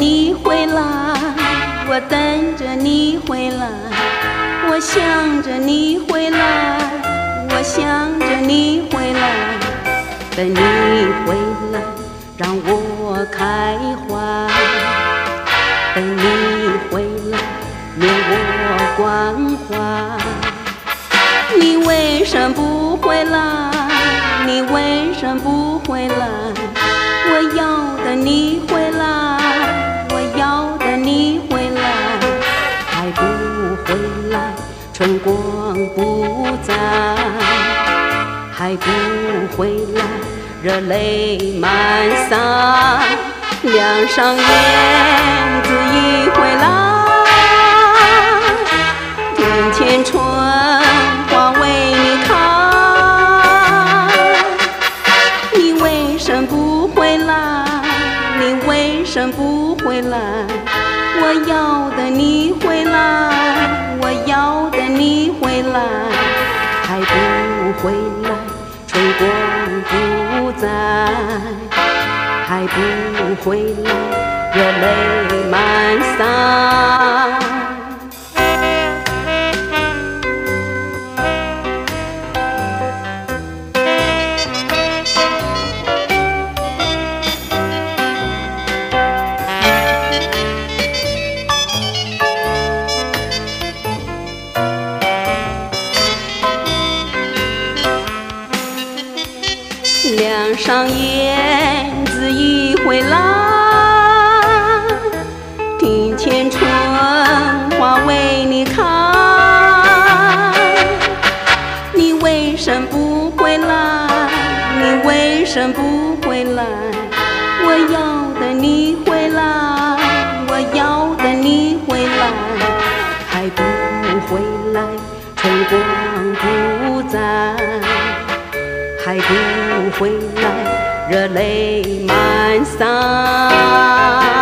你回来我等着你回来我想着你回来我想着你回来等你回来让我开怀等你回来给我关怀你为什么不回来？你为什么不回来？我要等你回来。来，春光不再，还不回来，热泪满腮，梁上燕子已回来，庭前春花为你开，你为什么不回来？你为什么不回来？我要等你回来，我要等你回来，还不回来，春光不再，还不回来，热泪满腮。梁上燕子已回来，庭前春花为你开。你为什么不回来？你为什么不回来？我要等你回来，我要等你回来，还不回来，春光不再。再不回来，热泪满腮。